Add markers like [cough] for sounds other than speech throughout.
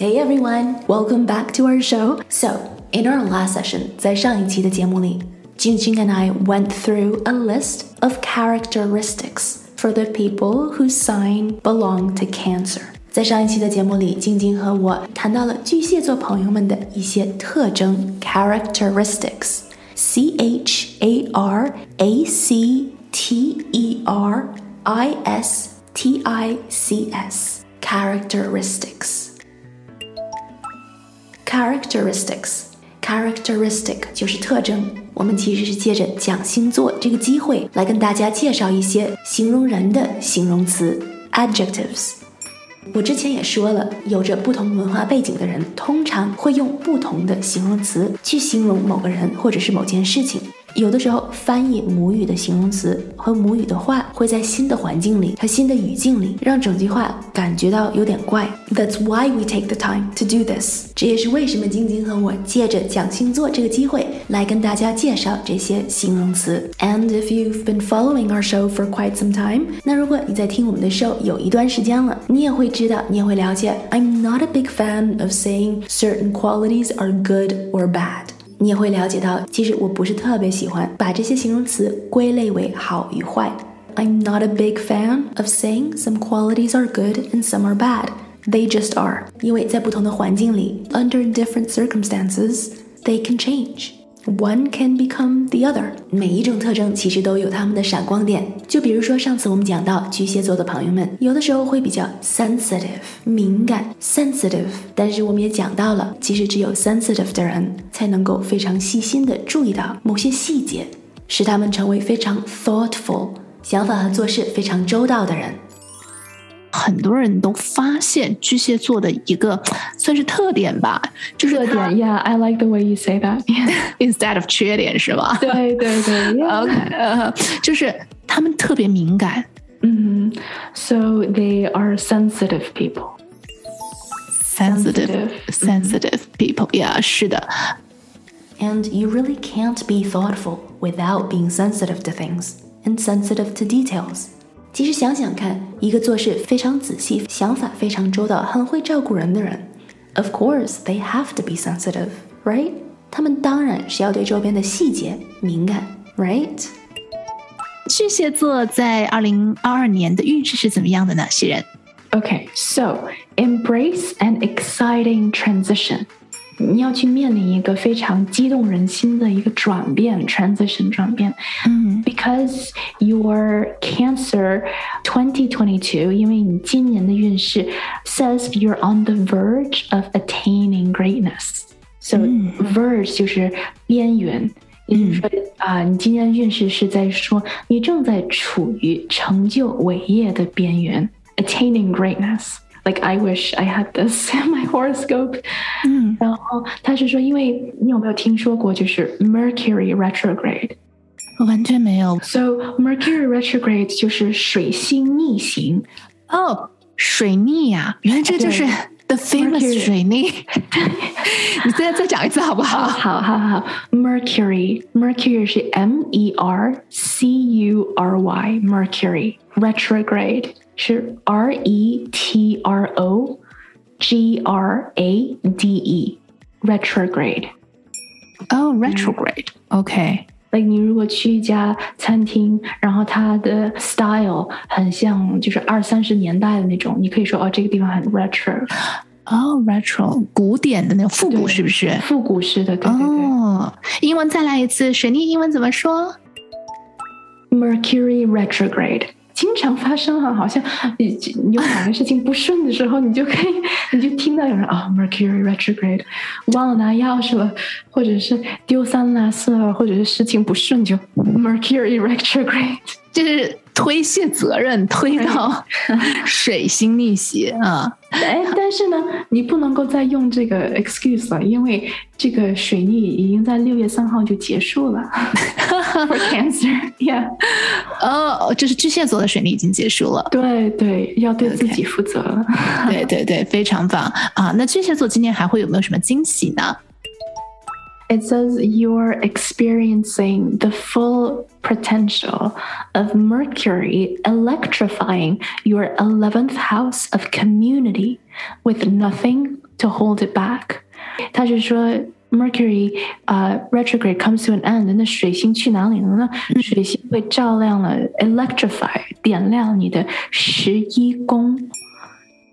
Hey everyone, welcome back to our show. So, in our last session, 在上一期的节目里，Jingjing and I went through a list of characteristics for the people whose sign belong to Cancer. 在上一期的节目里，晶晶和我谈到了巨蟹座朋友们的一些特征 （characteristics）。C H A R A C T E R I S T I C S characteristics。 characteristics。characteristic 就是特征。我们其实是借着讲星座这个机会来跟大家介绍一些形容人的形容词 adjectives。我之前也说了，有着不同文化背景的人通常会用不同的形容词去形容某个人或者是某件事情。有的时候，翻译母语的形容词和母语的话，会在新的环境里和新的语境里，让整句话感觉到有点怪。That's why we take the time to do this。这也是为什么晶晶和我借着讲星座这个机会来跟大家介绍这些形容词。And if you've been following our show for quite some time，那如果你在听我们的 show 有一段时间了，你也会知道，你也会了解，I'm not a big fan of saying certain qualities are good or bad。你也会了解到，其实我不是特别喜欢把这些形容词归类为好与坏。I'm not a big fan of saying some qualities are good and some are bad. They just are. 因为在不同的环境里，under different circumstances, they can change. One can become the other。每一种特征其实都有它们的闪光点。就比如说上次我们讲到巨蟹座的朋友们，有的时候会比较 sensitive，敏感 sensitive。但是我们也讲到了，其实只有 sensitive 的人才能够非常细心的注意到某些细节，使他们成为非常 thoughtful，想法和做事非常周到的人。很多人都发现巨蟹座的一个算是特点吧，就是特点，Yeah，I like the way you say that. [laughs] Instead of 缺点是吧？对对对，OK，[laughs] 呃，就是他们特别敏感。嗯，So they are sensitive people. Sensitive, sensitive people. Yeah，是的。And you really can't be thoughtful without being sensitive to things and sensitive to details. 其实想想看，一个做事非常仔细、想法非常周到、很会照顾人的人，Of course they have to be sensitive, right？他们当然是要对周边的细节敏感，right？巨蟹座在二零二二年的运势是怎么样的呢？西人？Okay, so embrace an exciting transition. 你要去面临一个非常激动人心的一个转变，transition 转变。嗯，because your Cancer 2022，因为你今年的运势 says you're on the verge of attaining greatness。So verge 就是边缘，也就是说啊，你今年运势是在说你正在处于成就伟业的边缘，attaining greatness。like I wish I had this in [laughs] my horoscope。嗯，然后他是说，因为你有没有听说过就是 Mercury retrograde？ 完全没有。So Mercury retrograde 就是水星逆行。哦，水逆呀、啊，原来这就是 the famous 水逆。你再再讲一次好不好？好好好，Mercury Mercury [laughs] 是 M E R C U R Y Mercury retrograde。是 R E T R O G R A D E retrograde。哦，retrograde，OK。 Like 你如果去一家餐厅，然后它的 style 很像就是二三十年代的那种，你可以说哦，这个地方很 retro。哦，retro 古典的那种复古是不是？复古式的，对对对。哦，英文再来一次，水逆英文怎么说？Mercury retrograde。经常发生啊，好像你有哪个事情不顺的时候，你就可以，你就听到有人啊，[laughs] Mercury retrograde，忘了拿钥匙了，或者是丢三落四了，或者是事情不顺就 Mercury retrograde，[laughs] 就是。推卸责任，推到 [laughs] 水星逆行啊！哎，但是呢，你不能够再用这个 excuse 了，因为这个水逆已经在六月三号就结束了。For Cancer，yeah，[laughs] 哦，这是巨蟹座的水逆已经结束了。对对，要对自己负责了。对对对，非常棒啊！那巨蟹座今年还会有没有什么惊喜呢？it [laughs] says you're experiencing the full potential of Mercury electrifying your 11th house of community with nothing to hold it back. 他是说 Mercury 呃、uh, retrograde comes to an end，那水星去哪里了呢？水星会照亮了 electrify 点亮你的十一宫，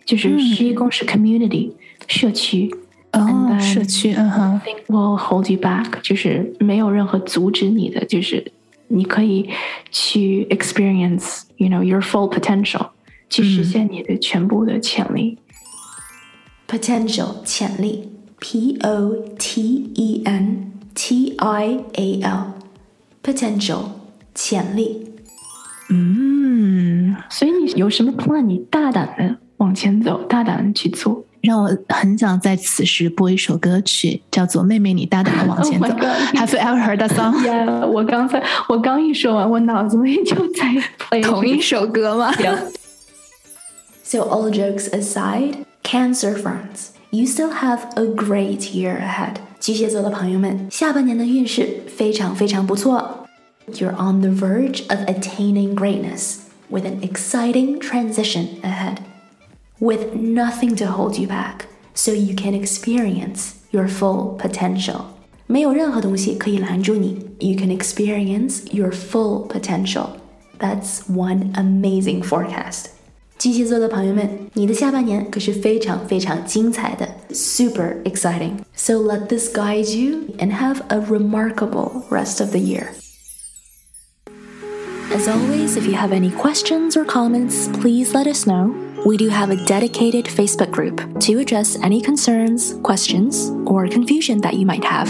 就是十一宫是 community 社区。哦，社区，嗯哼，will hold you back，就是没有任何阻止你的，就是你可以去 experience，you know your full potential，去实现你的全部的潜力。potential 潜力 ，p o t e n t i a l，potential 潜力。嗯，所以你有什么 plan？你大胆的往前走，大胆的去做。让我很想在此时播一首歌曲，叫做《妹妹，你大胆的往前走》。Have [laughs] you ever heard that song? Yeah，我刚才我刚一说完，我脑子里就在 play 同一首歌吗？Yeah. So all [laughs] [laughs] jokes aside, Cancer friends, you still have a great year ahead. 巨蟹座的朋友们，下半年的运势非常非常不错。You're on the verge of attaining greatness with an exciting transition ahead with nothing to hold you back, so you can experience your full potential. 没有任何东西可以拦住你. You can experience your full potential. That's one amazing forecast. 巨蟹座的朋友们，你的下半年可是非常非常精彩的，super exciting. So let this guide you and have a remarkable rest of the year. As always, if you have any questions or comments, please let us know. We do have a dedicated Facebook group to address any concerns, questions, or confusion that you might have.